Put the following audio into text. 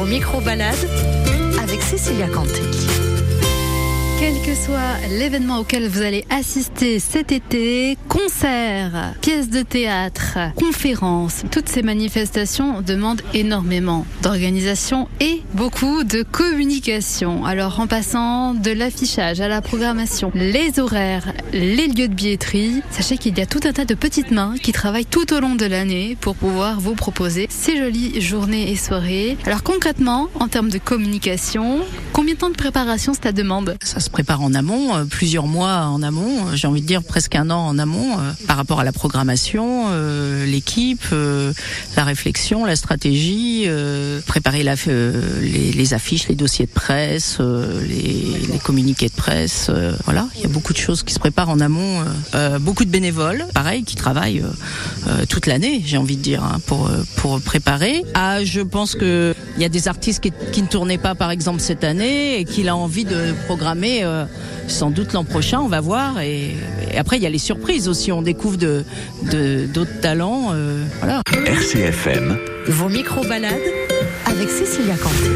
Vos micro-balades avec Cécilia Canté. Quel que soit l'événement auquel vous allez assister cet été, concerts, pièces de théâtre, conférences, toutes ces manifestations demandent énormément d'organisation et beaucoup de communication. Alors en passant de l'affichage à la programmation, les horaires, les lieux de billetterie, sachez qu'il y a tout un tas de petites mains qui travaillent tout au long de l'année pour pouvoir vous proposer ces jolies journées et soirées. Alors concrètement, en termes de communication, combien de temps de préparation cela demande? Prépare en amont, euh, plusieurs mois en amont, euh, j'ai envie de dire presque un an en amont, euh, par rapport à la programmation, l'équipe, la réflexion, la stratégie, préparer les, affiches, les dossiers de presse, les, communiqués de presse. voilà, il y a beaucoup de choses qui se préparent en amont. beaucoup de bénévoles, pareil, qui travaillent toute l'année, j'ai envie de dire, hein, pour pour préparer. Ah, je pense que il y a des artistes qui, qui, ne tournaient pas, par exemple, cette année et qu'il a envie de programmer euh, sans doute l'an prochain, on va voir. Et, après, il y a les surprises aussi. On découvre de d'autres talents. Euh, voilà. RCFM. Vos micro-balades avec Cécilia Canté.